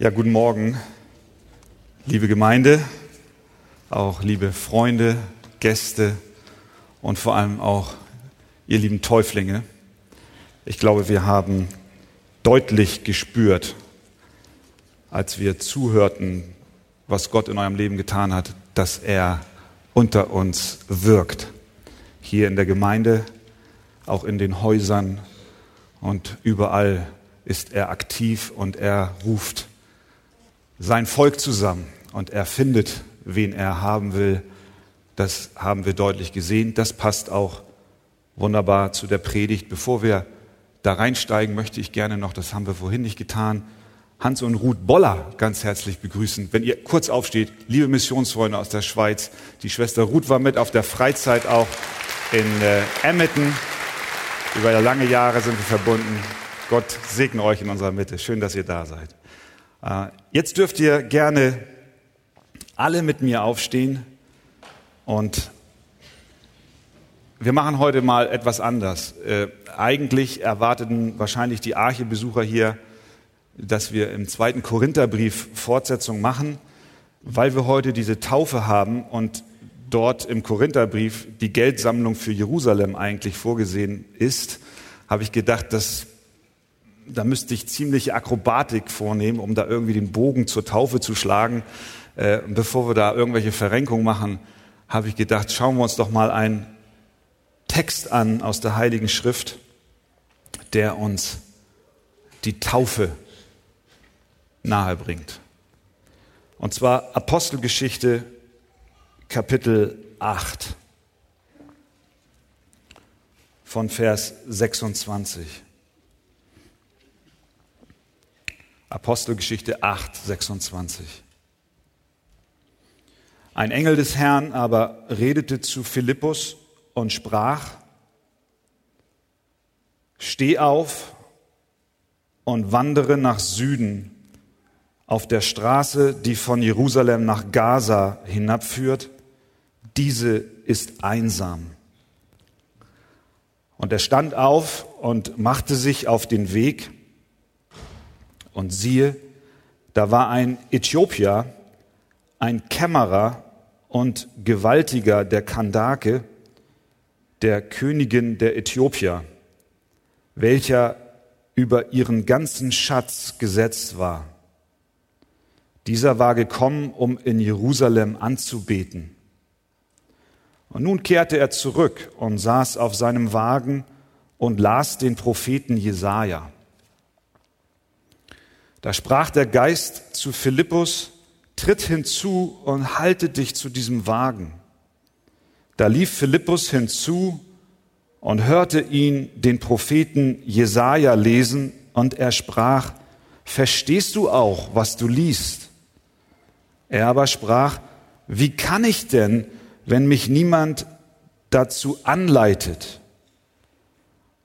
Ja, guten Morgen, liebe Gemeinde, auch liebe Freunde, Gäste und vor allem auch ihr lieben Täuflinge. Ich glaube, wir haben deutlich gespürt, als wir zuhörten, was Gott in eurem Leben getan hat, dass er unter uns wirkt. Hier in der Gemeinde, auch in den Häusern und überall ist er aktiv und er ruft sein Volk zusammen und er findet, wen er haben will. Das haben wir deutlich gesehen. Das passt auch wunderbar zu der Predigt. Bevor wir da reinsteigen, möchte ich gerne noch, das haben wir vorhin nicht getan, Hans und Ruth Boller ganz herzlich begrüßen. Wenn ihr kurz aufsteht, liebe Missionsfreunde aus der Schweiz, die Schwester Ruth war mit auf der Freizeit auch in äh, Emmetten. Über lange Jahre sind wir verbunden. Gott segne euch in unserer Mitte. Schön, dass ihr da seid. Äh, jetzt dürft ihr gerne alle mit mir aufstehen und wir machen heute mal etwas anders. Äh, eigentlich erwarteten wahrscheinlich die Arche-Besucher hier, dass wir im zweiten Korintherbrief Fortsetzung machen, weil wir heute diese Taufe haben und dort im Korintherbrief die Geldsammlung für Jerusalem eigentlich vorgesehen ist, habe ich gedacht, dass da müsste ich ziemliche Akrobatik vornehmen, um da irgendwie den Bogen zur Taufe zu schlagen. Äh, bevor wir da irgendwelche Verrenkungen machen, habe ich gedacht, schauen wir uns doch mal einen Text an aus der Heiligen Schrift, der uns die Taufe nahe bringt. Und zwar Apostelgeschichte Kapitel 8 von Vers 26. Apostelgeschichte 8, 26. Ein Engel des Herrn aber redete zu Philippus und sprach, Steh auf und wandere nach Süden auf der Straße, die von Jerusalem nach Gaza hinabführt. Diese ist einsam. Und er stand auf und machte sich auf den Weg und siehe, da war ein Äthiopier, ein Kämmerer und Gewaltiger der Kandake, der Königin der Äthiopier, welcher über ihren ganzen Schatz gesetzt war. Dieser war gekommen, um in Jerusalem anzubeten. Und nun kehrte er zurück und saß auf seinem Wagen und las den Propheten Jesaja. Da sprach der Geist zu Philippus, tritt hinzu und halte dich zu diesem Wagen. Da lief Philippus hinzu und hörte ihn den Propheten Jesaja lesen und er sprach, verstehst du auch, was du liest? Er aber sprach, wie kann ich denn, wenn mich niemand dazu anleitet?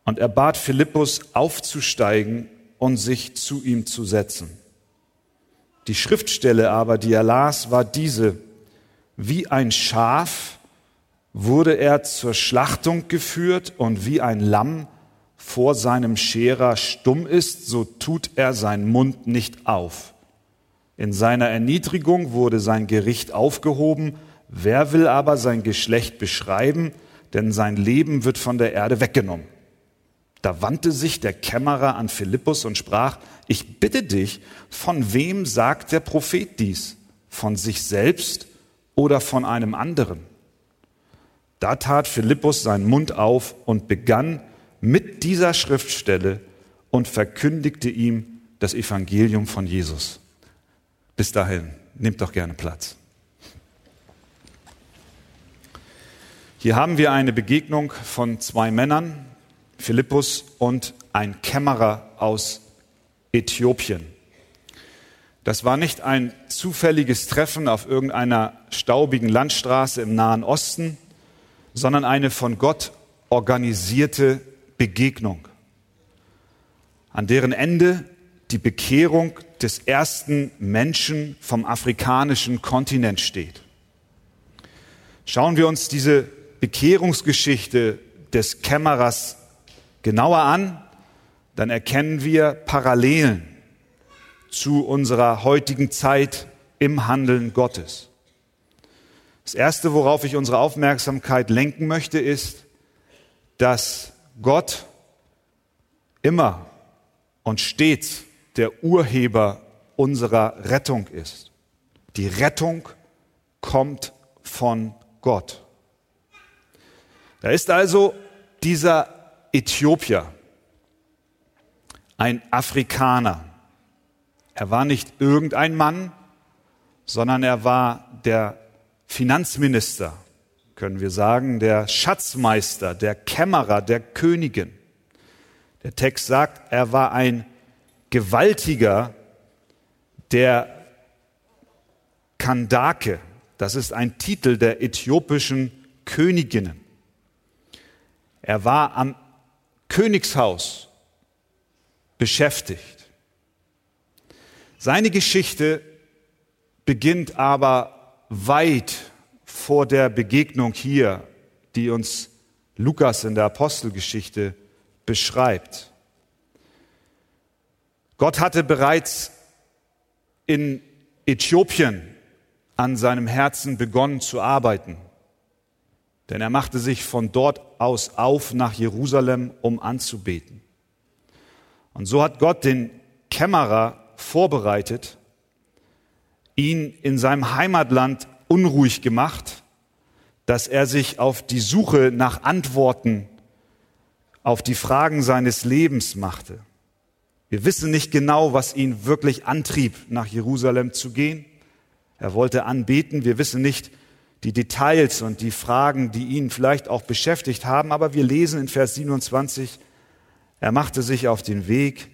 Und er bat Philippus aufzusteigen und sich zu ihm zu setzen. Die Schriftstelle aber, die er las, war diese. Wie ein Schaf wurde er zur Schlachtung geführt und wie ein Lamm vor seinem Scherer stumm ist, so tut er seinen Mund nicht auf. In seiner Erniedrigung wurde sein Gericht aufgehoben. Wer will aber sein Geschlecht beschreiben? Denn sein Leben wird von der Erde weggenommen. Da wandte sich der Kämmerer an Philippus und sprach, ich bitte dich, von wem sagt der Prophet dies? Von sich selbst oder von einem anderen? Da tat Philippus seinen Mund auf und begann mit dieser Schriftstelle und verkündigte ihm das Evangelium von Jesus. Bis dahin, nehmt doch gerne Platz. Hier haben wir eine Begegnung von zwei Männern, Philippus und ein Kämmerer aus Äthiopien. Das war nicht ein zufälliges Treffen auf irgendeiner staubigen Landstraße im Nahen Osten, sondern eine von Gott organisierte Begegnung, an deren Ende die Bekehrung des ersten Menschen vom afrikanischen Kontinent steht. Schauen wir uns diese Bekehrungsgeschichte des Kämmerers genauer an, dann erkennen wir Parallelen zu unserer heutigen Zeit im Handeln Gottes. Das Erste, worauf ich unsere Aufmerksamkeit lenken möchte, ist, dass Gott immer und stets der Urheber unserer Rettung ist. Die Rettung kommt von Gott. Da ist also dieser Äthiopier, ein Afrikaner. Er war nicht irgendein Mann, sondern er war der Finanzminister, können wir sagen, der Schatzmeister, der Kämmerer der Königin. Der Text sagt, er war ein Gewaltiger der Kandake. Das ist ein Titel der äthiopischen Königinnen. Er war am Königshaus beschäftigt. Seine Geschichte beginnt aber weit vor der Begegnung hier, die uns Lukas in der Apostelgeschichte beschreibt. Gott hatte bereits in Äthiopien an seinem Herzen begonnen zu arbeiten. Denn er machte sich von dort aus auf nach Jerusalem, um anzubeten. Und so hat Gott den Kämmerer vorbereitet, ihn in seinem Heimatland unruhig gemacht, dass er sich auf die Suche nach Antworten auf die Fragen seines Lebens machte. Wir wissen nicht genau, was ihn wirklich antrieb, nach Jerusalem zu gehen. Er wollte anbeten. Wir wissen nicht die Details und die Fragen, die ihn vielleicht auch beschäftigt haben. Aber wir lesen in Vers 27, er machte sich auf den Weg,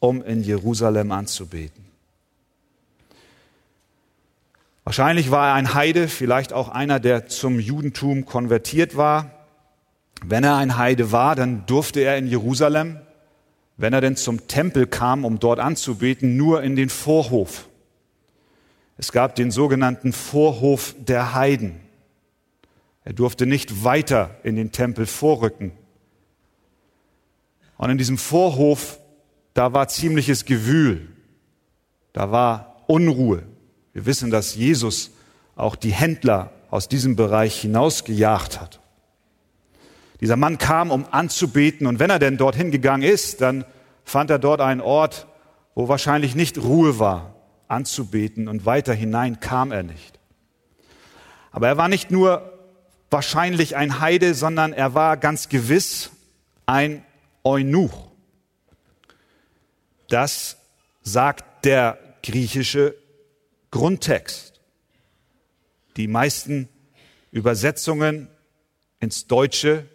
um in Jerusalem anzubeten. Wahrscheinlich war er ein Heide, vielleicht auch einer, der zum Judentum konvertiert war. Wenn er ein Heide war, dann durfte er in Jerusalem, wenn er denn zum Tempel kam, um dort anzubeten, nur in den Vorhof. Es gab den sogenannten Vorhof der Heiden. Er durfte nicht weiter in den Tempel vorrücken. Und in diesem Vorhof, da war ziemliches Gewühl. Da war Unruhe. Wir wissen, dass Jesus auch die Händler aus diesem Bereich hinausgejagt hat. Dieser Mann kam, um anzubeten, und wenn er denn dorthin gegangen ist, dann fand er dort einen Ort, wo wahrscheinlich nicht Ruhe war, anzubeten, und weiter hinein kam er nicht. Aber er war nicht nur wahrscheinlich ein Heide, sondern er war ganz gewiss ein Eunuch. Das sagt der griechische Grundtext. Die meisten Übersetzungen ins Deutsche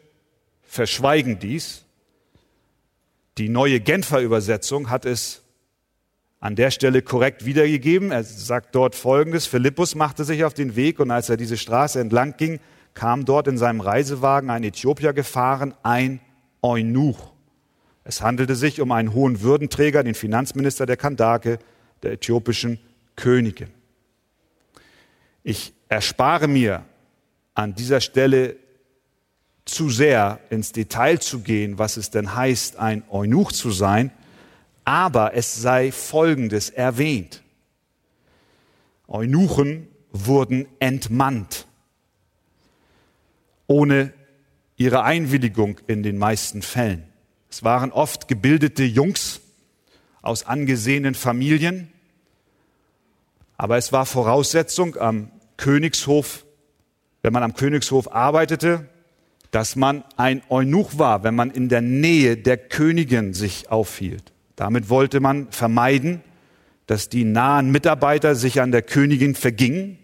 verschweigen dies. Die neue Genfer Übersetzung hat es an der Stelle korrekt wiedergegeben. Er sagt dort Folgendes. Philippus machte sich auf den Weg und als er diese Straße entlang ging, kam dort in seinem Reisewagen ein Äthiopier gefahren, ein Eunuch. Es handelte sich um einen hohen Würdenträger, den Finanzminister der Kandake, der äthiopischen Königin. Ich erspare mir an dieser Stelle zu sehr ins Detail zu gehen, was es denn heißt, ein Eunuch zu sein, aber es sei Folgendes erwähnt. Eunuchen wurden entmannt, ohne ihre Einwilligung in den meisten Fällen. Es waren oft gebildete Jungs aus angesehenen Familien, aber es war Voraussetzung am Königshof, wenn man am Königshof arbeitete, dass man ein Eunuch war, wenn man in der Nähe der Königin sich aufhielt. Damit wollte man vermeiden, dass die nahen Mitarbeiter sich an der Königin vergingen.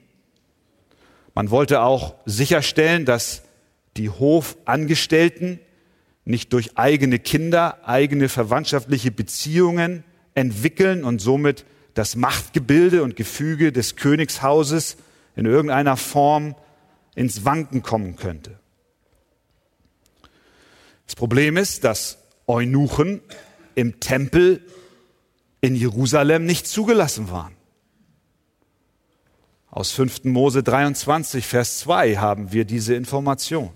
Man wollte auch sicherstellen, dass die Hofangestellten nicht durch eigene Kinder eigene verwandtschaftliche Beziehungen entwickeln und somit das Machtgebilde und Gefüge des Königshauses in irgendeiner Form ins Wanken kommen könnte. Das Problem ist, dass Eunuchen im Tempel in Jerusalem nicht zugelassen waren. Aus 5. Mose 23, Vers 2 haben wir diese Information.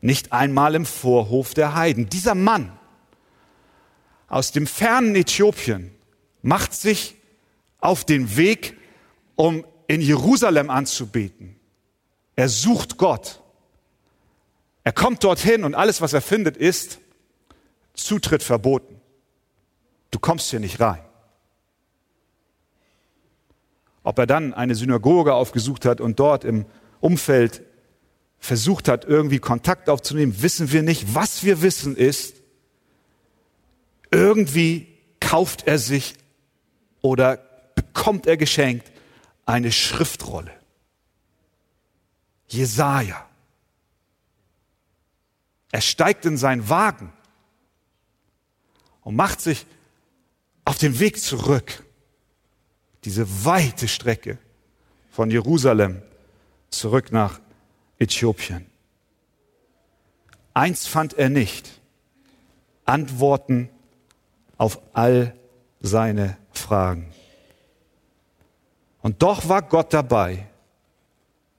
Nicht einmal im Vorhof der Heiden. Dieser Mann aus dem fernen Äthiopien macht sich auf den Weg, um in Jerusalem anzubeten. Er sucht Gott. Er kommt dorthin und alles, was er findet, ist Zutritt verboten. Du kommst hier nicht rein. Ob er dann eine Synagoge aufgesucht hat und dort im Umfeld versucht hat, irgendwie Kontakt aufzunehmen, wissen wir nicht. Was wir wissen ist, irgendwie kauft er sich oder bekommt er geschenkt eine Schriftrolle. Jesaja. Er steigt in seinen Wagen und macht sich auf den Weg zurück. Diese weite Strecke von Jerusalem zurück nach Äthiopien. Eins fand er nicht. Antworten auf all seine Fragen. Und doch war Gott dabei,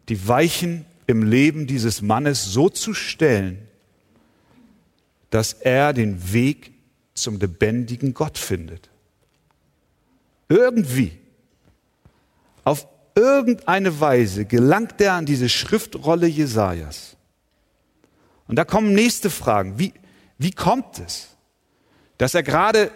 die Weichen im Leben dieses Mannes so zu stellen, dass er den Weg zum lebendigen Gott findet. Irgendwie, auf irgendeine Weise gelangt er an diese Schriftrolle Jesajas. Und da kommen nächste Fragen. Wie, wie kommt es, dass er gerade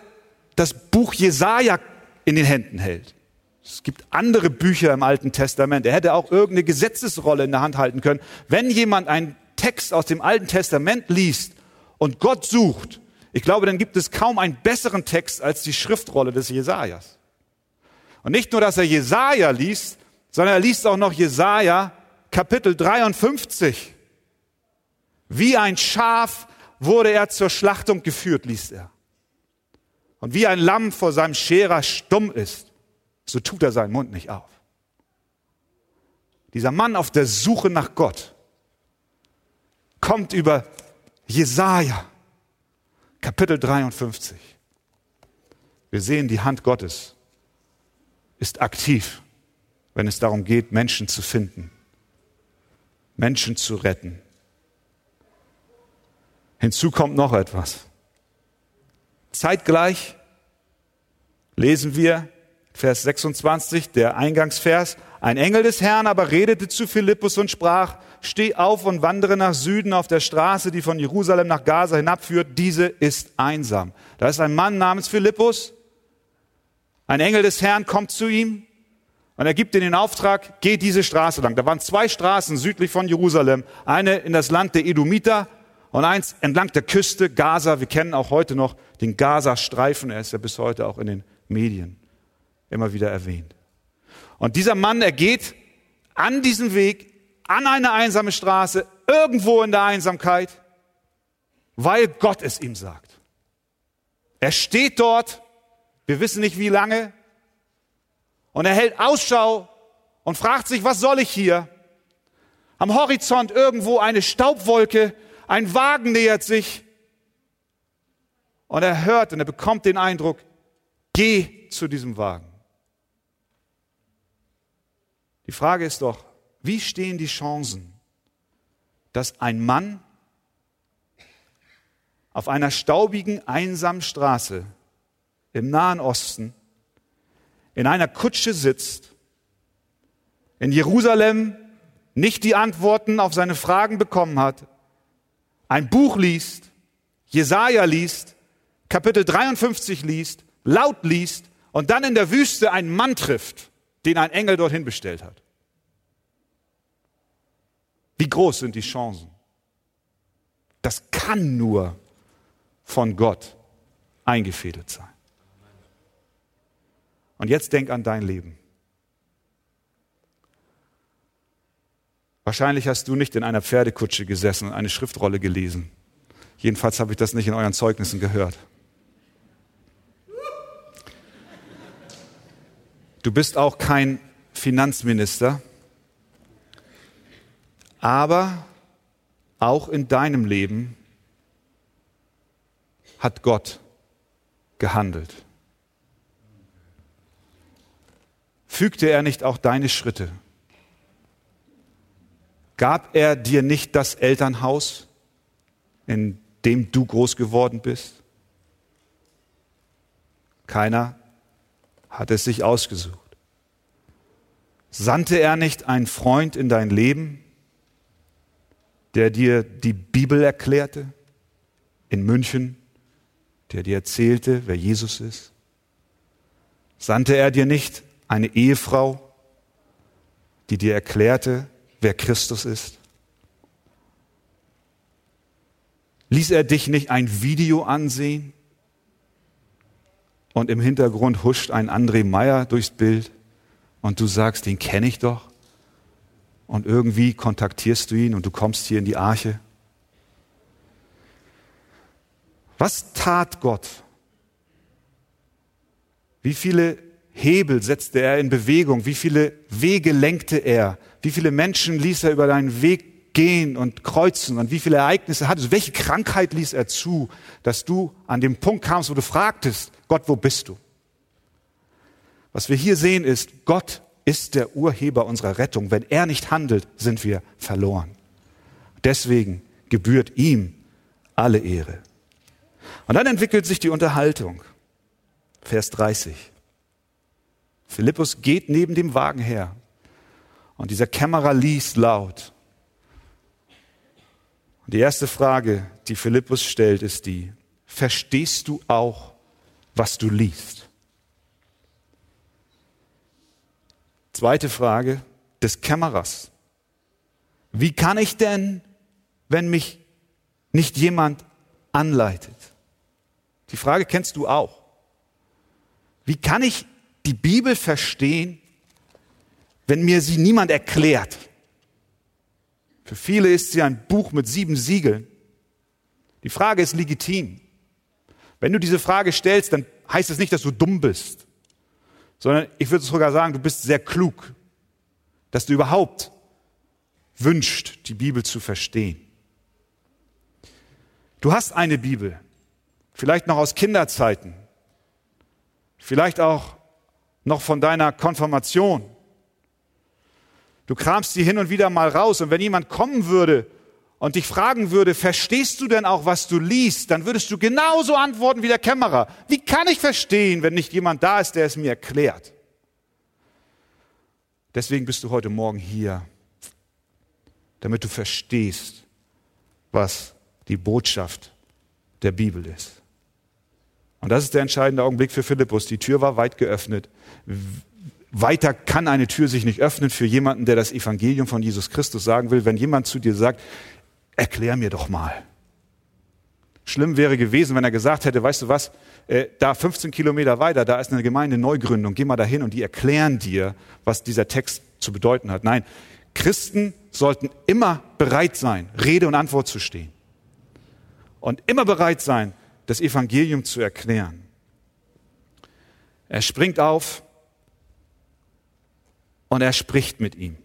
das Buch Jesaja in den Händen hält? Es gibt andere Bücher im Alten Testament. Er hätte auch irgendeine Gesetzesrolle in der Hand halten können. Wenn jemand einen Text aus dem Alten Testament liest und Gott sucht, ich glaube, dann gibt es kaum einen besseren Text als die Schriftrolle des Jesajas. Und nicht nur, dass er Jesaja liest, sondern er liest auch noch Jesaja Kapitel 53. Wie ein Schaf wurde er zur Schlachtung geführt, liest er. Und wie ein Lamm vor seinem Scherer stumm ist, so tut er seinen Mund nicht auf. Dieser Mann auf der Suche nach Gott kommt über Jesaja, Kapitel 53. Wir sehen, die Hand Gottes ist aktiv wenn es darum geht, Menschen zu finden, Menschen zu retten. Hinzu kommt noch etwas. Zeitgleich lesen wir Vers 26, der Eingangsvers. Ein Engel des Herrn aber redete zu Philippus und sprach, steh auf und wandere nach Süden auf der Straße, die von Jerusalem nach Gaza hinabführt. Diese ist einsam. Da ist ein Mann namens Philippus. Ein Engel des Herrn kommt zu ihm und er gibt ihnen den Auftrag, geh diese Straße lang. Da waren zwei Straßen südlich von Jerusalem. Eine in das Land der Edomiter und eins entlang der Küste Gaza. Wir kennen auch heute noch den Gaza-Streifen. Er ist ja bis heute auch in den Medien immer wieder erwähnt. Und dieser Mann, er geht an diesem Weg, an eine einsame Straße, irgendwo in der Einsamkeit, weil Gott es ihm sagt. Er steht dort, wir wissen nicht wie lange, und er hält Ausschau und fragt sich, was soll ich hier? Am Horizont irgendwo eine Staubwolke, ein Wagen nähert sich. Und er hört und er bekommt den Eindruck, geh zu diesem Wagen. Die Frage ist doch, wie stehen die Chancen, dass ein Mann auf einer staubigen, einsamen Straße im Nahen Osten in einer Kutsche sitzt, in Jerusalem nicht die Antworten auf seine Fragen bekommen hat, ein Buch liest, Jesaja liest, Kapitel 53 liest, laut liest und dann in der Wüste einen Mann trifft, den ein Engel dorthin bestellt hat. Wie groß sind die Chancen? Das kann nur von Gott eingefädelt sein. Und jetzt denk an dein Leben. Wahrscheinlich hast du nicht in einer Pferdekutsche gesessen und eine Schriftrolle gelesen. Jedenfalls habe ich das nicht in euren Zeugnissen gehört. Du bist auch kein Finanzminister, aber auch in deinem Leben hat Gott gehandelt. Fügte er nicht auch deine Schritte? Gab er dir nicht das Elternhaus, in dem du groß geworden bist? Keiner hat es sich ausgesucht. Sandte er nicht einen Freund in dein Leben, der dir die Bibel erklärte, in München, der dir erzählte, wer Jesus ist? Sandte er dir nicht eine Ehefrau, die dir erklärte, wer Christus ist? Ließ er dich nicht ein Video ansehen und im Hintergrund huscht ein André Meyer durchs Bild und du sagst, den kenne ich doch und irgendwie kontaktierst du ihn und du kommst hier in die Arche? Was tat Gott? Wie viele Hebel setzte er in Bewegung? Wie viele Wege lenkte er? Wie viele Menschen ließ er über deinen Weg gehen und kreuzen? Und wie viele Ereignisse hattest du? Welche Krankheit ließ er zu, dass du an dem Punkt kamst, wo du fragtest, Gott, wo bist du? Was wir hier sehen ist, Gott ist der Urheber unserer Rettung. Wenn er nicht handelt, sind wir verloren. Deswegen gebührt ihm alle Ehre. Und dann entwickelt sich die Unterhaltung. Vers 30. Philippus geht neben dem Wagen her und dieser Kämmerer liest laut. Und die erste Frage, die Philippus stellt, ist die, verstehst du auch, was du liest? Zweite Frage des Kämmerers. Wie kann ich denn, wenn mich nicht jemand anleitet? Die Frage kennst du auch. Wie kann ich die Bibel verstehen, wenn mir sie niemand erklärt. Für viele ist sie ein Buch mit sieben Siegeln. Die Frage ist legitim. Wenn du diese Frage stellst, dann heißt es nicht, dass du dumm bist, sondern ich würde sogar sagen, du bist sehr klug, dass du überhaupt wünscht, die Bibel zu verstehen. Du hast eine Bibel, vielleicht noch aus Kinderzeiten, vielleicht auch noch von deiner Konfirmation. Du kramst sie hin und wieder mal raus und wenn jemand kommen würde und dich fragen würde, verstehst du denn auch, was du liest, dann würdest du genauso antworten wie der Kämmerer. Wie kann ich verstehen, wenn nicht jemand da ist, der es mir erklärt? Deswegen bist du heute Morgen hier, damit du verstehst, was die Botschaft der Bibel ist. Und das ist der entscheidende Augenblick für Philippus. Die Tür war weit geöffnet. Weiter kann eine Tür sich nicht öffnen für jemanden, der das Evangelium von Jesus Christus sagen will. Wenn jemand zu dir sagt, erklär mir doch mal. Schlimm wäre gewesen, wenn er gesagt hätte, weißt du was, äh, da 15 Kilometer weiter, da ist eine Gemeinde Neugründung, geh mal dahin und die erklären dir, was dieser Text zu bedeuten hat. Nein, Christen sollten immer bereit sein, Rede und Antwort zu stehen. Und immer bereit sein, das Evangelium zu erklären. Er springt auf und er spricht mit ihm.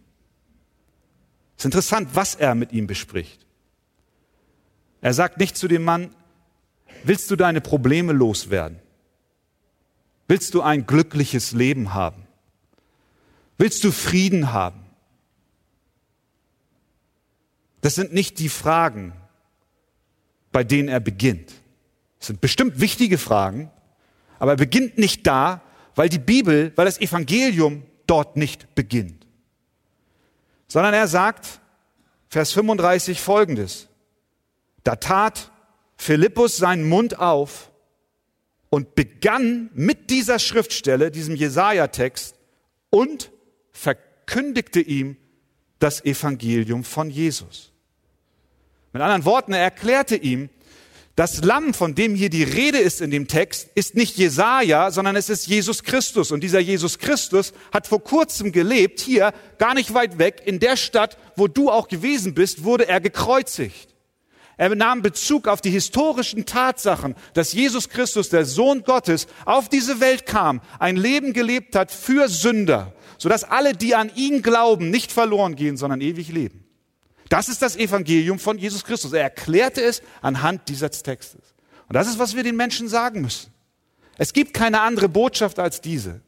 Es ist interessant, was er mit ihm bespricht. Er sagt nicht zu dem Mann, willst du deine Probleme loswerden? Willst du ein glückliches Leben haben? Willst du Frieden haben? Das sind nicht die Fragen, bei denen er beginnt. Das sind bestimmt wichtige Fragen, aber er beginnt nicht da, weil die Bibel, weil das Evangelium dort nicht beginnt. Sondern er sagt, Vers 35 folgendes. Da tat Philippus seinen Mund auf und begann mit dieser Schriftstelle, diesem Jesaja-Text, und verkündigte ihm das Evangelium von Jesus. Mit anderen Worten, er erklärte ihm, das Lamm, von dem hier die Rede ist in dem Text, ist nicht Jesaja, sondern es ist Jesus Christus. Und dieser Jesus Christus hat vor kurzem gelebt, hier, gar nicht weit weg, in der Stadt, wo du auch gewesen bist, wurde er gekreuzigt. Er nahm Bezug auf die historischen Tatsachen, dass Jesus Christus, der Sohn Gottes, auf diese Welt kam, ein Leben gelebt hat für Sünder, sodass alle, die an ihn glauben, nicht verloren gehen, sondern ewig leben. Das ist das Evangelium von Jesus Christus. Er erklärte es anhand dieses Textes. Und das ist, was wir den Menschen sagen müssen. Es gibt keine andere Botschaft als diese.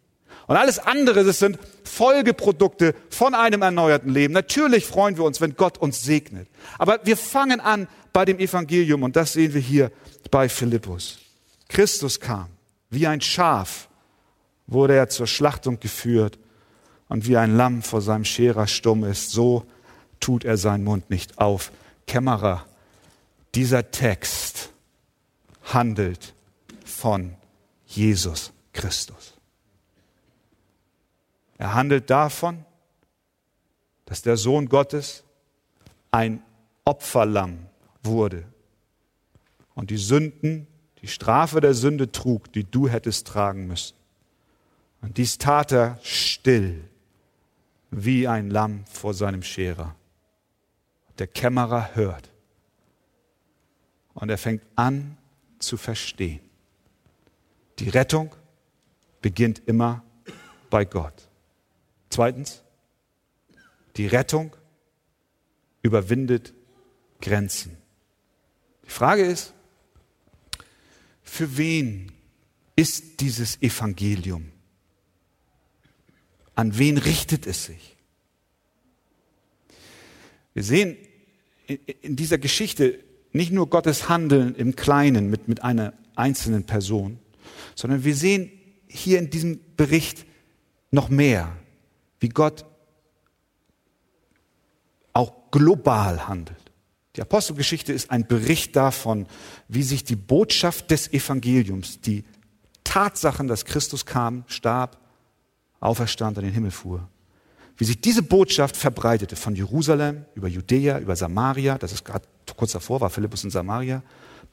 Und alles andere, das sind Folgeprodukte von einem erneuerten Leben. Natürlich freuen wir uns, wenn Gott uns segnet. Aber wir fangen an bei dem Evangelium und das sehen wir hier bei Philippus. Christus kam wie ein Schaf wurde er zur Schlachtung geführt und wie ein Lamm vor seinem Scherer stumm ist, so tut er seinen Mund nicht auf. Kämmerer, dieser Text handelt von Jesus Christus. Er handelt davon, dass der Sohn Gottes ein Opferlamm wurde und die Sünden, die Strafe der Sünde trug, die du hättest tragen müssen. Und dies tat er still, wie ein Lamm vor seinem Scherer. Der Kämmerer hört und er fängt an zu verstehen. Die Rettung beginnt immer bei Gott. Zweitens, die Rettung überwindet Grenzen. Die Frage ist, für wen ist dieses Evangelium? An wen richtet es sich? Wir sehen in dieser Geschichte nicht nur Gottes Handeln im Kleinen mit, mit einer einzelnen Person, sondern wir sehen hier in diesem Bericht noch mehr, wie Gott auch global handelt. Die Apostelgeschichte ist ein Bericht davon, wie sich die Botschaft des Evangeliums, die Tatsachen, dass Christus kam, starb, auferstand, an den Himmel fuhr, wie sich diese Botschaft verbreitete von Jerusalem über Judäa, über Samaria, das ist gerade kurz davor war Philippus in Samaria,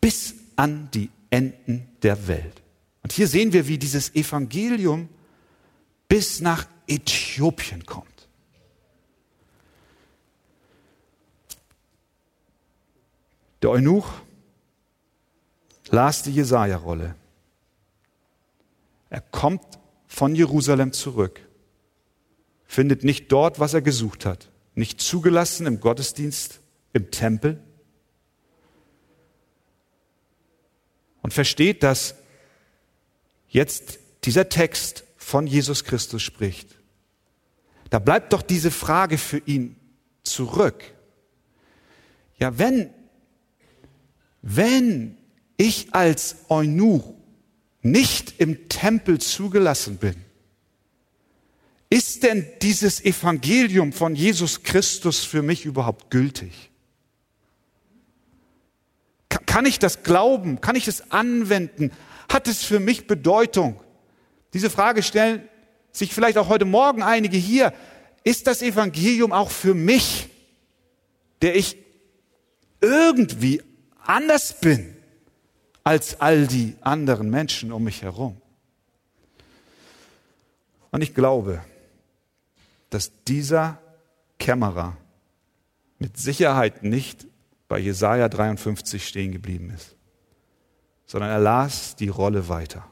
bis an die Enden der Welt. Und hier sehen wir, wie dieses Evangelium bis nach Äthiopien kommt. Der Eunuch las die Jesaja-Rolle. Er kommt von Jerusalem zurück, findet nicht dort, was er gesucht hat, nicht zugelassen im Gottesdienst, im Tempel und versteht, dass jetzt dieser Text von Jesus Christus spricht. Da bleibt doch diese Frage für ihn zurück. Ja, wenn wenn ich als Eunuch nicht im Tempel zugelassen bin, ist denn dieses Evangelium von Jesus Christus für mich überhaupt gültig? Kann ich das glauben? Kann ich es anwenden? Hat es für mich Bedeutung? Diese Frage stellen sich vielleicht auch heute Morgen einige hier. Ist das Evangelium auch für mich, der ich irgendwie anders bin als all die anderen Menschen um mich herum. Und ich glaube, dass dieser Kämmerer mit Sicherheit nicht bei Jesaja 53 stehen geblieben ist, sondern er las die Rolle weiter.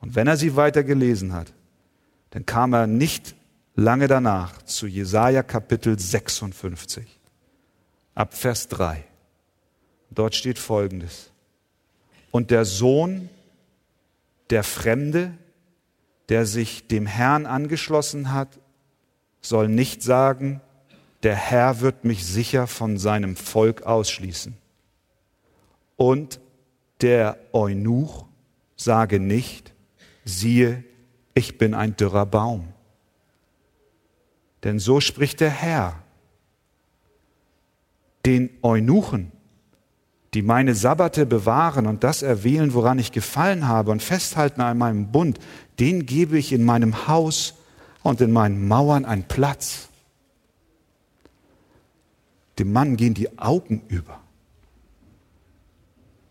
Und wenn er sie weiter gelesen hat, dann kam er nicht lange danach zu Jesaja Kapitel 56, ab Vers 3. Dort steht Folgendes. Und der Sohn, der Fremde, der sich dem Herrn angeschlossen hat, soll nicht sagen, der Herr wird mich sicher von seinem Volk ausschließen. Und der Eunuch sage nicht, siehe, ich bin ein dürrer Baum. Denn so spricht der Herr. Den Eunuchen die meine Sabbate bewahren und das erwählen, woran ich gefallen habe und festhalten an meinem Bund, den gebe ich in meinem Haus und in meinen Mauern einen Platz. Dem Mann gehen die Augen über.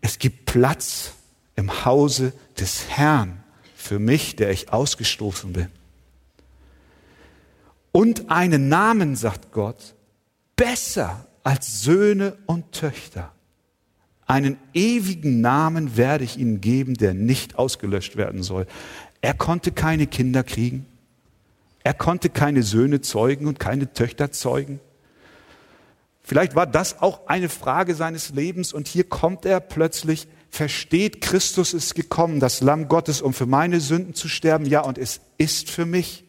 Es gibt Platz im Hause des Herrn für mich, der ich ausgestoßen bin. Und einen Namen, sagt Gott, besser als Söhne und Töchter. Einen ewigen Namen werde ich ihnen geben, der nicht ausgelöscht werden soll. Er konnte keine Kinder kriegen. Er konnte keine Söhne zeugen und keine Töchter zeugen. Vielleicht war das auch eine Frage seines Lebens und hier kommt er plötzlich, versteht, Christus ist gekommen, das Lamm Gottes, um für meine Sünden zu sterben. Ja, und es ist für mich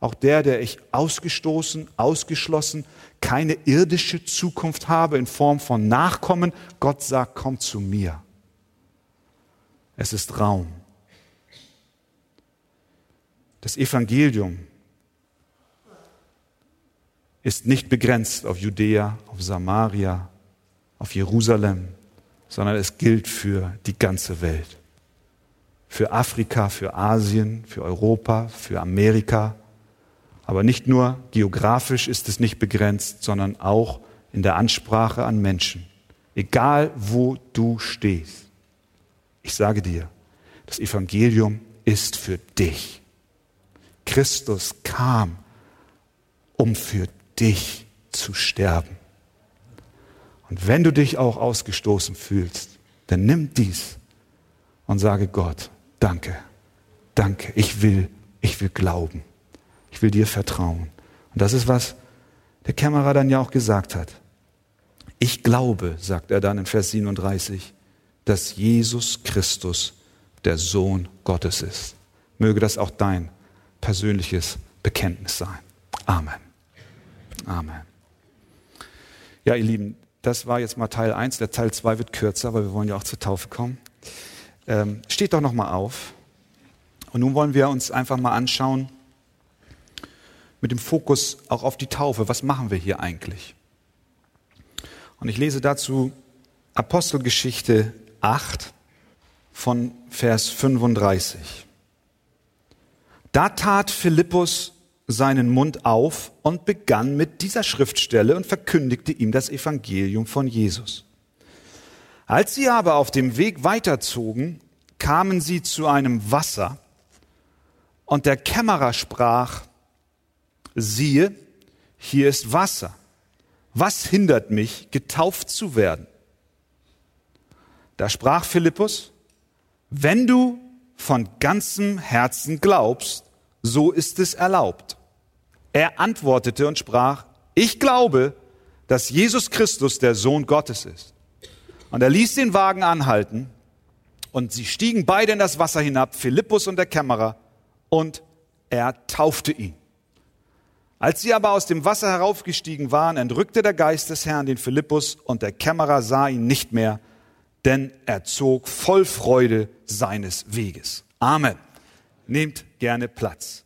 auch der, der ich ausgestoßen, ausgeschlossen, keine irdische Zukunft habe in Form von Nachkommen. Gott sagt, komm zu mir. Es ist Raum. Das Evangelium ist nicht begrenzt auf Judäa, auf Samaria, auf Jerusalem, sondern es gilt für die ganze Welt. Für Afrika, für Asien, für Europa, für Amerika. Aber nicht nur geografisch ist es nicht begrenzt, sondern auch in der Ansprache an Menschen. Egal wo du stehst. Ich sage dir, das Evangelium ist für dich. Christus kam, um für dich zu sterben. Und wenn du dich auch ausgestoßen fühlst, dann nimm dies und sage Gott, danke, danke, ich will, ich will glauben, ich will dir vertrauen. Und das ist, was der Kämmerer dann ja auch gesagt hat. Ich glaube, sagt er dann in Vers 37, dass Jesus Christus der Sohn Gottes ist. Möge das auch dein persönliches Bekenntnis sein. Amen. Amen. Ja, ihr Lieben, das war jetzt mal Teil 1. Der Teil 2 wird kürzer, weil wir wollen ja auch zur Taufe kommen. Ähm, steht doch noch mal auf. Und nun wollen wir uns einfach mal anschauen, mit dem Fokus auch auf die Taufe. Was machen wir hier eigentlich? Und ich lese dazu Apostelgeschichte 8 von Vers 35. Da tat Philippus seinen Mund auf und begann mit dieser Schriftstelle und verkündigte ihm das Evangelium von Jesus. Als sie aber auf dem Weg weiterzogen, kamen sie zu einem Wasser, und der Kämmerer sprach, siehe, hier ist Wasser. Was hindert mich, getauft zu werden? Da sprach Philippus, wenn du von ganzem Herzen glaubst, so ist es erlaubt. Er antwortete und sprach, ich glaube, dass Jesus Christus der Sohn Gottes ist. Und er ließ den Wagen anhalten und sie stiegen beide in das Wasser hinab, Philippus und der Kämmerer, und er taufte ihn. Als sie aber aus dem Wasser heraufgestiegen waren, entrückte der Geist des Herrn den Philippus und der Kämmerer sah ihn nicht mehr, denn er zog voll Freude seines Weges. Amen. Nehmt gerne Platz.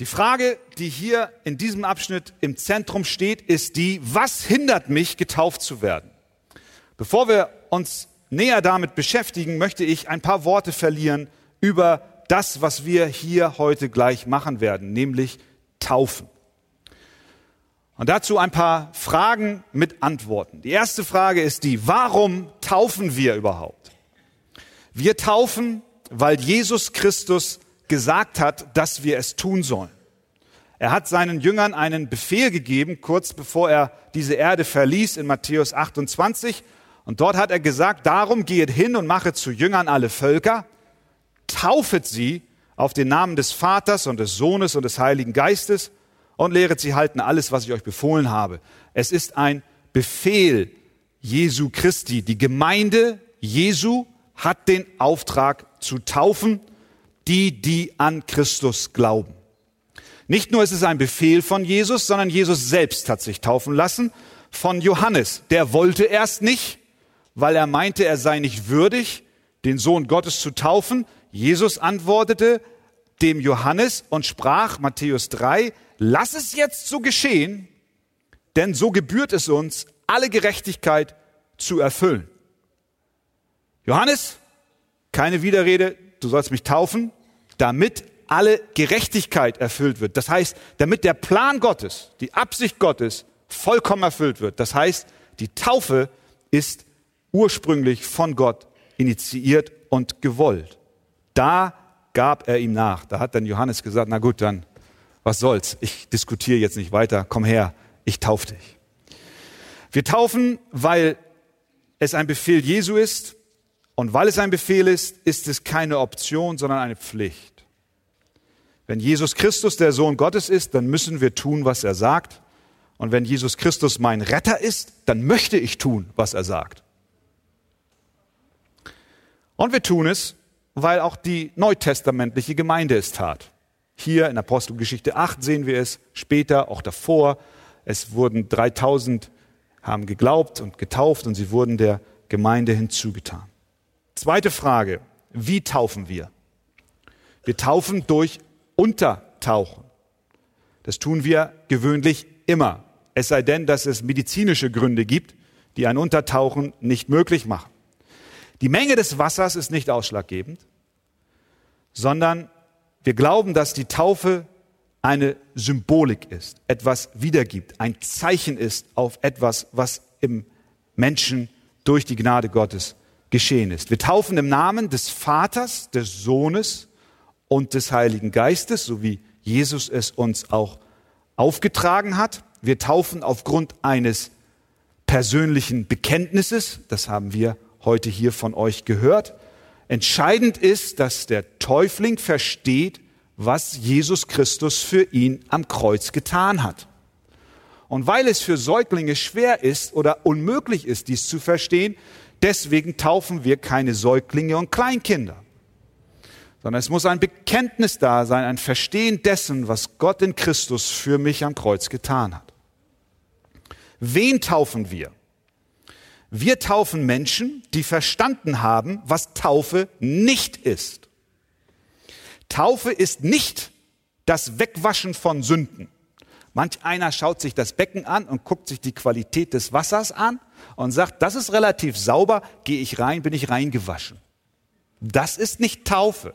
Die Frage, die hier in diesem Abschnitt im Zentrum steht, ist die, was hindert mich, getauft zu werden? Bevor wir uns näher damit beschäftigen, möchte ich ein paar Worte verlieren über das, was wir hier heute gleich machen werden, nämlich taufen. Und dazu ein paar Fragen mit Antworten. Die erste Frage ist die, warum taufen wir überhaupt? Wir taufen, weil Jesus Christus gesagt hat, dass wir es tun sollen. Er hat seinen Jüngern einen Befehl gegeben, kurz bevor er diese Erde verließ in Matthäus 28. Und dort hat er gesagt, darum geht hin und mache zu Jüngern alle Völker, taufet sie auf den Namen des Vaters und des Sohnes und des Heiligen Geistes und lehret sie halten alles, was ich euch befohlen habe. Es ist ein Befehl Jesu Christi. Die Gemeinde Jesu hat den Auftrag zu taufen die, die an Christus glauben. Nicht nur ist es ein Befehl von Jesus, sondern Jesus selbst hat sich taufen lassen von Johannes. Der wollte erst nicht, weil er meinte, er sei nicht würdig, den Sohn Gottes zu taufen. Jesus antwortete dem Johannes und sprach, Matthäus 3, lass es jetzt so geschehen, denn so gebührt es uns, alle Gerechtigkeit zu erfüllen. Johannes, keine Widerrede, du sollst mich taufen, damit alle Gerechtigkeit erfüllt wird. Das heißt, damit der Plan Gottes, die Absicht Gottes vollkommen erfüllt wird. Das heißt, die Taufe ist ursprünglich von Gott initiiert und gewollt. Da gab er ihm nach. Da hat dann Johannes gesagt, na gut, dann was soll's? Ich diskutiere jetzt nicht weiter. Komm her, ich taufe dich. Wir taufen, weil es ein Befehl Jesu ist und weil es ein Befehl ist, ist es keine Option, sondern eine Pflicht. Wenn Jesus Christus der Sohn Gottes ist, dann müssen wir tun, was er sagt. Und wenn Jesus Christus mein Retter ist, dann möchte ich tun, was er sagt. Und wir tun es, weil auch die neutestamentliche Gemeinde es tat. Hier in Apostelgeschichte 8 sehen wir es, später auch davor. Es wurden 3000 haben geglaubt und getauft und sie wurden der Gemeinde hinzugetan. Zweite Frage, wie taufen wir? Wir taufen durch Untertauchen. Das tun wir gewöhnlich immer. Es sei denn, dass es medizinische Gründe gibt, die ein Untertauchen nicht möglich machen. Die Menge des Wassers ist nicht ausschlaggebend, sondern wir glauben, dass die Taufe eine Symbolik ist, etwas wiedergibt, ein Zeichen ist auf etwas, was im Menschen durch die Gnade Gottes geschehen ist. Wir taufen im Namen des Vaters, des Sohnes und des Heiligen Geistes, so wie Jesus es uns auch aufgetragen hat. Wir taufen aufgrund eines persönlichen Bekenntnisses, das haben wir heute hier von euch gehört. Entscheidend ist, dass der Täufling versteht, was Jesus Christus für ihn am Kreuz getan hat. Und weil es für Säuglinge schwer ist oder unmöglich ist, dies zu verstehen, deswegen taufen wir keine Säuglinge und Kleinkinder sondern es muss ein Bekenntnis da sein, ein Verstehen dessen, was Gott in Christus für mich am Kreuz getan hat. Wen taufen wir? Wir taufen Menschen, die verstanden haben, was Taufe nicht ist. Taufe ist nicht das Wegwaschen von Sünden. Manch einer schaut sich das Becken an und guckt sich die Qualität des Wassers an und sagt, das ist relativ sauber, gehe ich rein, bin ich reingewaschen. Das ist nicht Taufe.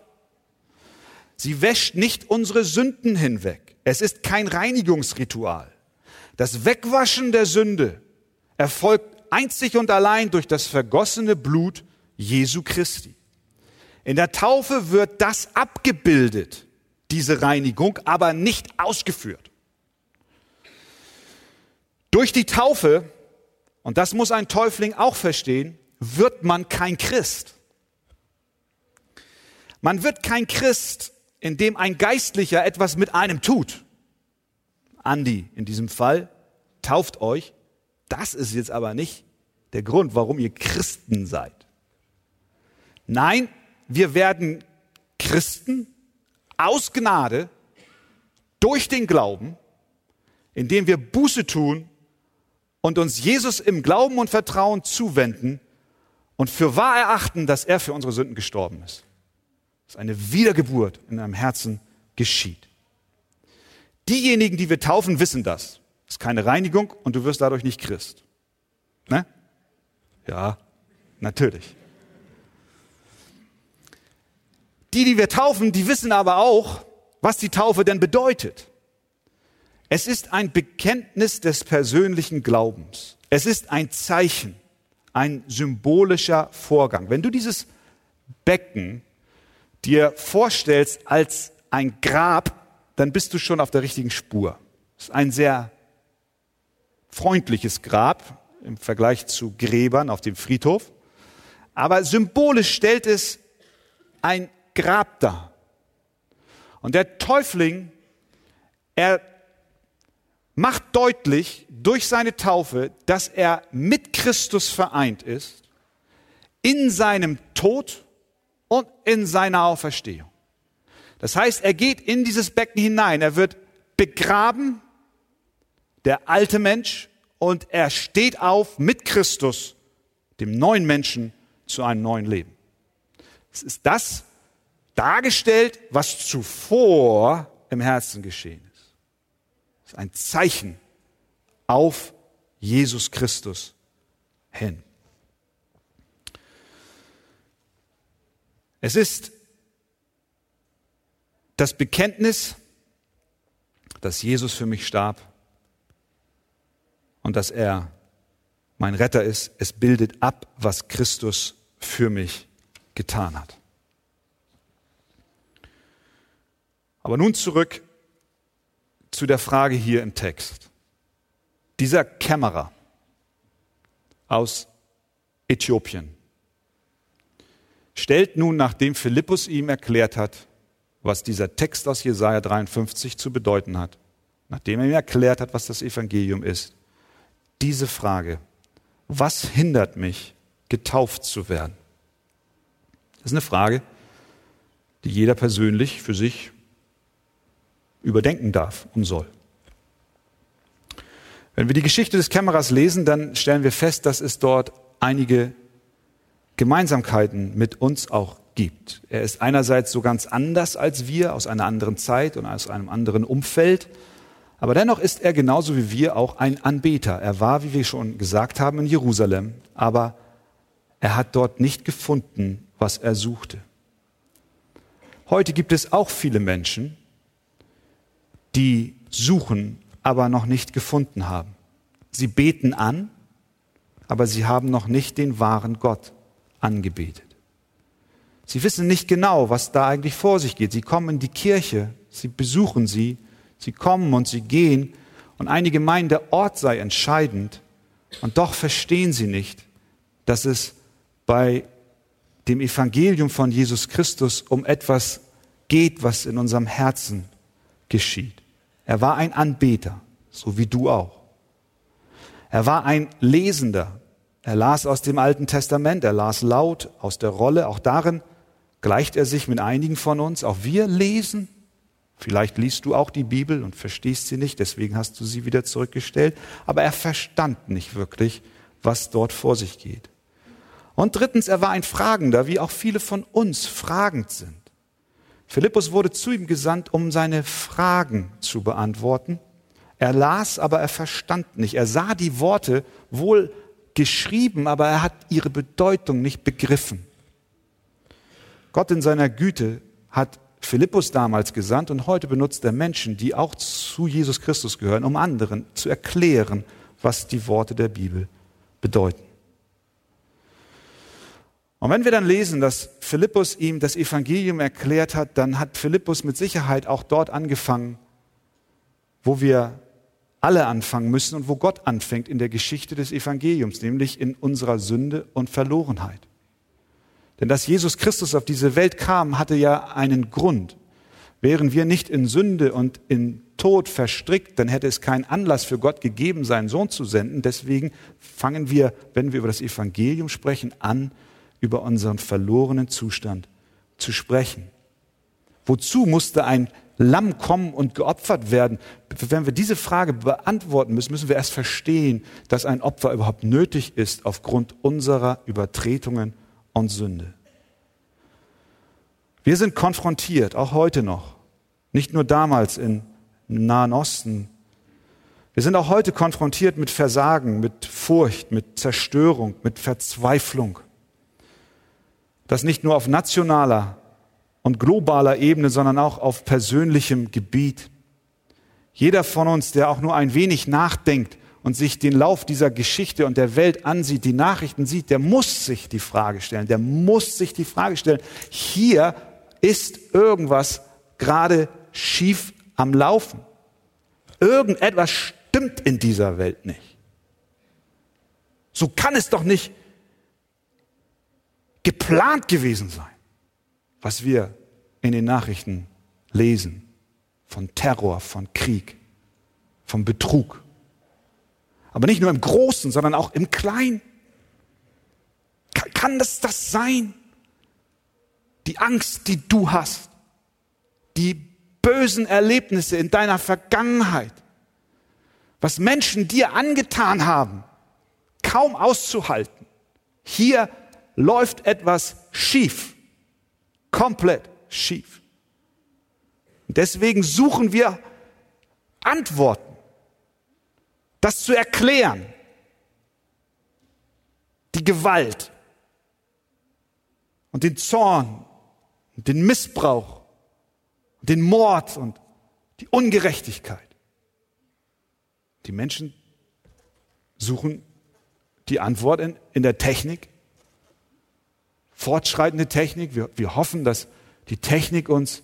Sie wäscht nicht unsere Sünden hinweg. Es ist kein Reinigungsritual. Das Wegwaschen der Sünde erfolgt einzig und allein durch das vergossene Blut Jesu Christi. In der Taufe wird das abgebildet, diese Reinigung, aber nicht ausgeführt. Durch die Taufe, und das muss ein Täufling auch verstehen, wird man kein Christ. Man wird kein Christ, in dem ein Geistlicher etwas mit einem tut. Andi in diesem Fall tauft euch. Das ist jetzt aber nicht der Grund, warum ihr Christen seid. Nein, wir werden Christen aus Gnade durch den Glauben, indem wir Buße tun und uns Jesus im Glauben und Vertrauen zuwenden und für wahr erachten, dass er für unsere Sünden gestorben ist dass eine Wiedergeburt in deinem Herzen geschieht. Diejenigen, die wir taufen, wissen das. Das ist keine Reinigung und du wirst dadurch nicht Christ. Ne? Ja, natürlich. Die, die wir taufen, die wissen aber auch, was die Taufe denn bedeutet. Es ist ein Bekenntnis des persönlichen Glaubens. Es ist ein Zeichen, ein symbolischer Vorgang. Wenn du dieses Becken dir vorstellst als ein Grab, dann bist du schon auf der richtigen Spur. Es ist ein sehr freundliches Grab im Vergleich zu Gräbern auf dem Friedhof. Aber symbolisch stellt es ein Grab dar. Und der Täufling, er macht deutlich durch seine Taufe, dass er mit Christus vereint ist, in seinem Tod und in seiner Auferstehung. Das heißt, er geht in dieses Becken hinein, er wird begraben, der alte Mensch, und er steht auf mit Christus, dem neuen Menschen, zu einem neuen Leben. Es ist das dargestellt, was zuvor im Herzen geschehen ist. Es ist ein Zeichen auf Jesus Christus hin. Es ist das Bekenntnis, dass Jesus für mich starb und dass er mein Retter ist. Es bildet ab, was Christus für mich getan hat. Aber nun zurück zu der Frage hier im Text. Dieser Kämmerer aus Äthiopien, stellt nun, nachdem Philippus ihm erklärt hat, was dieser Text aus Jesaja 53 zu bedeuten hat, nachdem er ihm erklärt hat, was das Evangelium ist, diese Frage, was hindert mich, getauft zu werden? Das ist eine Frage, die jeder persönlich für sich überdenken darf und soll. Wenn wir die Geschichte des Kämmerers lesen, dann stellen wir fest, dass es dort einige Gemeinsamkeiten mit uns auch gibt. Er ist einerseits so ganz anders als wir, aus einer anderen Zeit und aus einem anderen Umfeld, aber dennoch ist er genauso wie wir auch ein Anbeter. Er war, wie wir schon gesagt haben, in Jerusalem, aber er hat dort nicht gefunden, was er suchte. Heute gibt es auch viele Menschen, die suchen, aber noch nicht gefunden haben. Sie beten an, aber sie haben noch nicht den wahren Gott angebetet. Sie wissen nicht genau, was da eigentlich vor sich geht. Sie kommen in die Kirche, sie besuchen sie, sie kommen und sie gehen und einige meinen, der Ort sei entscheidend und doch verstehen sie nicht, dass es bei dem Evangelium von Jesus Christus um etwas geht, was in unserem Herzen geschieht. Er war ein Anbeter, so wie du auch. Er war ein Lesender. Er las aus dem Alten Testament, er las laut aus der Rolle. Auch darin gleicht er sich mit einigen von uns. Auch wir lesen. Vielleicht liest du auch die Bibel und verstehst sie nicht, deswegen hast du sie wieder zurückgestellt. Aber er verstand nicht wirklich, was dort vor sich geht. Und drittens, er war ein Fragender, wie auch viele von uns fragend sind. Philippus wurde zu ihm gesandt, um seine Fragen zu beantworten. Er las, aber er verstand nicht. Er sah die Worte wohl geschrieben, aber er hat ihre Bedeutung nicht begriffen. Gott in seiner Güte hat Philippus damals gesandt und heute benutzt er Menschen, die auch zu Jesus Christus gehören, um anderen zu erklären, was die Worte der Bibel bedeuten. Und wenn wir dann lesen, dass Philippus ihm das Evangelium erklärt hat, dann hat Philippus mit Sicherheit auch dort angefangen, wo wir alle anfangen müssen und wo Gott anfängt in der Geschichte des Evangeliums, nämlich in unserer Sünde und Verlorenheit. Denn dass Jesus Christus auf diese Welt kam, hatte ja einen Grund. Wären wir nicht in Sünde und in Tod verstrickt, dann hätte es keinen Anlass für Gott gegeben, seinen Sohn zu senden. Deswegen fangen wir, wenn wir über das Evangelium sprechen, an, über unseren verlorenen Zustand zu sprechen. Wozu musste ein Lamm kommen und geopfert werden? Wenn wir diese Frage beantworten müssen, müssen wir erst verstehen, dass ein Opfer überhaupt nötig ist aufgrund unserer Übertretungen und Sünde. Wir sind konfrontiert, auch heute noch, nicht nur damals im Nahen Osten. Wir sind auch heute konfrontiert mit Versagen, mit Furcht, mit Zerstörung, mit Verzweiflung das nicht nur auf nationaler und globaler Ebene, sondern auch auf persönlichem Gebiet. Jeder von uns, der auch nur ein wenig nachdenkt und sich den Lauf dieser Geschichte und der Welt ansieht, die Nachrichten sieht, der muss sich die Frage stellen, der muss sich die Frage stellen, hier ist irgendwas gerade schief am Laufen. Irgendetwas stimmt in dieser Welt nicht. So kann es doch nicht geplant gewesen sein, was wir in den Nachrichten lesen von Terror, von Krieg, von Betrug. Aber nicht nur im Großen, sondern auch im Kleinen. Kann, kann das das sein? Die Angst, die du hast, die bösen Erlebnisse in deiner Vergangenheit, was Menschen dir angetan haben, kaum auszuhalten. Hier läuft etwas schief. Komplett schief. Deswegen suchen wir Antworten, das zu erklären. Die Gewalt und den Zorn und den Missbrauch und den Mord und die Ungerechtigkeit. Die Menschen suchen die Antwort in, in der Technik, fortschreitende Technik. Wir, wir hoffen, dass die Technik uns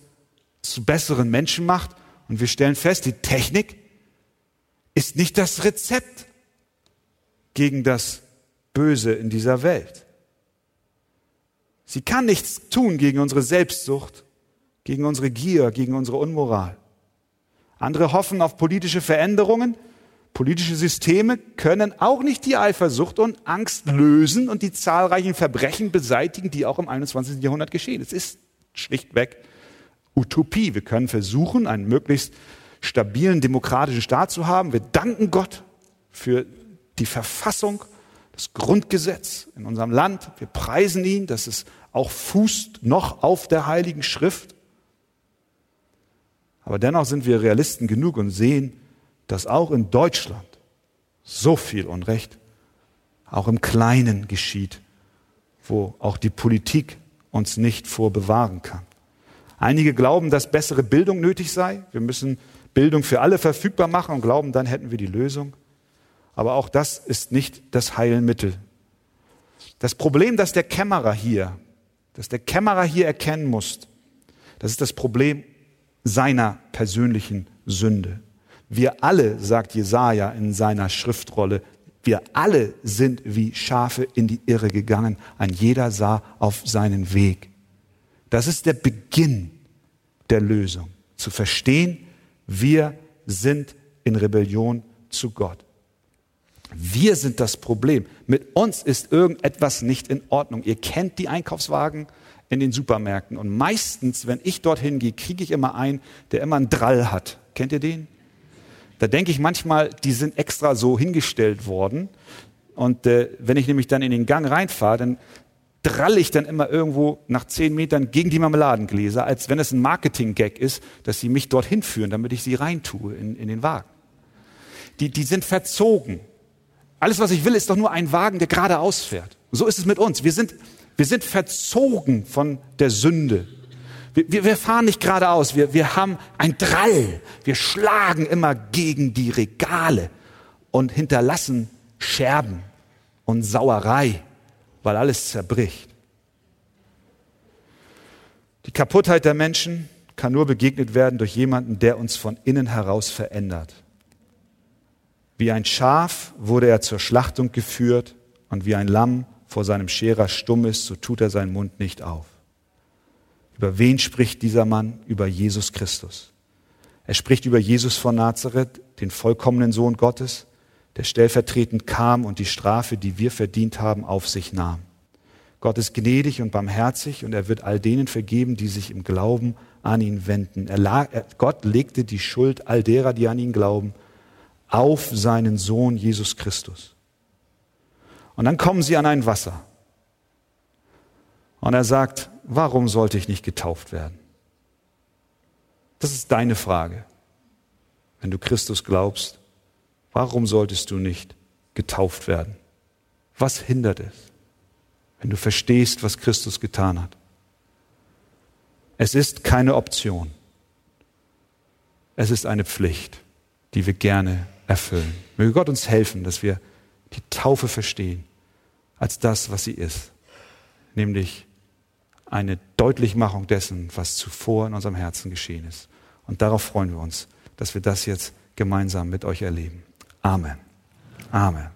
zu besseren Menschen macht. Und wir stellen fest, die Technik ist nicht das Rezept gegen das Böse in dieser Welt. Sie kann nichts tun gegen unsere Selbstsucht, gegen unsere Gier, gegen unsere Unmoral. Andere hoffen auf politische Veränderungen, Politische Systeme können auch nicht die Eifersucht und Angst lösen und die zahlreichen Verbrechen beseitigen, die auch im 21. Jahrhundert geschehen. Es ist schlichtweg Utopie. Wir können versuchen, einen möglichst stabilen demokratischen Staat zu haben. Wir danken Gott für die Verfassung das Grundgesetz in unserem Land. Wir preisen ihn, dass es auch fußt noch auf der Heiligen Schrift. Aber dennoch sind wir Realisten genug und sehen, dass auch in Deutschland so viel Unrecht auch im Kleinen geschieht, wo auch die Politik uns nicht vorbewahren kann. Einige glauben, dass bessere Bildung nötig sei. Wir müssen Bildung für alle verfügbar machen und glauben, dann hätten wir die Lösung. Aber auch das ist nicht das Heilmittel. Das Problem, das der Kämmerer hier, das der Kämmerer hier erkennen muss, das ist das Problem seiner persönlichen Sünde. Wir alle, sagt Jesaja in seiner Schriftrolle, wir alle sind wie Schafe in die Irre gegangen. Ein jeder sah auf seinen Weg. Das ist der Beginn der Lösung. Zu verstehen, wir sind in Rebellion zu Gott. Wir sind das Problem. Mit uns ist irgendetwas nicht in Ordnung. Ihr kennt die Einkaufswagen in den Supermärkten. Und meistens, wenn ich dorthin gehe, kriege ich immer einen, der immer einen Drall hat. Kennt ihr den? Da denke ich manchmal, die sind extra so hingestellt worden. Und äh, wenn ich nämlich dann in den Gang reinfahre, dann dralle ich dann immer irgendwo nach zehn Metern gegen die Marmeladengläser, als wenn es ein Marketing-Gag ist, dass sie mich dorthin führen, damit ich sie reintue in, in den Wagen. Die, die sind verzogen. Alles, was ich will, ist doch nur ein Wagen, der geradeaus fährt. So ist es mit uns. Wir sind, wir sind verzogen von der Sünde. Wir, wir, wir fahren nicht geradeaus. Wir, wir haben ein Drall. Wir schlagen immer gegen die Regale und hinterlassen Scherben und Sauerei, weil alles zerbricht. Die Kaputtheit der Menschen kann nur begegnet werden durch jemanden, der uns von innen heraus verändert. Wie ein Schaf wurde er zur Schlachtung geführt und wie ein Lamm vor seinem Scherer stumm ist, so tut er seinen Mund nicht auf. Über wen spricht dieser Mann? Über Jesus Christus. Er spricht über Jesus von Nazareth, den vollkommenen Sohn Gottes, der stellvertretend kam und die Strafe, die wir verdient haben, auf sich nahm. Gott ist gnädig und barmherzig und er wird all denen vergeben, die sich im Glauben an ihn wenden. Er, Gott legte die Schuld all derer, die an ihn glauben, auf seinen Sohn Jesus Christus. Und dann kommen sie an ein Wasser. Und er sagt, warum sollte ich nicht getauft werden? Das ist deine Frage. Wenn du Christus glaubst, warum solltest du nicht getauft werden? Was hindert es, wenn du verstehst, was Christus getan hat? Es ist keine Option. Es ist eine Pflicht, die wir gerne erfüllen. Möge Gott uns helfen, dass wir die Taufe verstehen als das, was sie ist, nämlich eine Deutlichmachung dessen, was zuvor in unserem Herzen geschehen ist. Und darauf freuen wir uns, dass wir das jetzt gemeinsam mit euch erleben. Amen. Amen.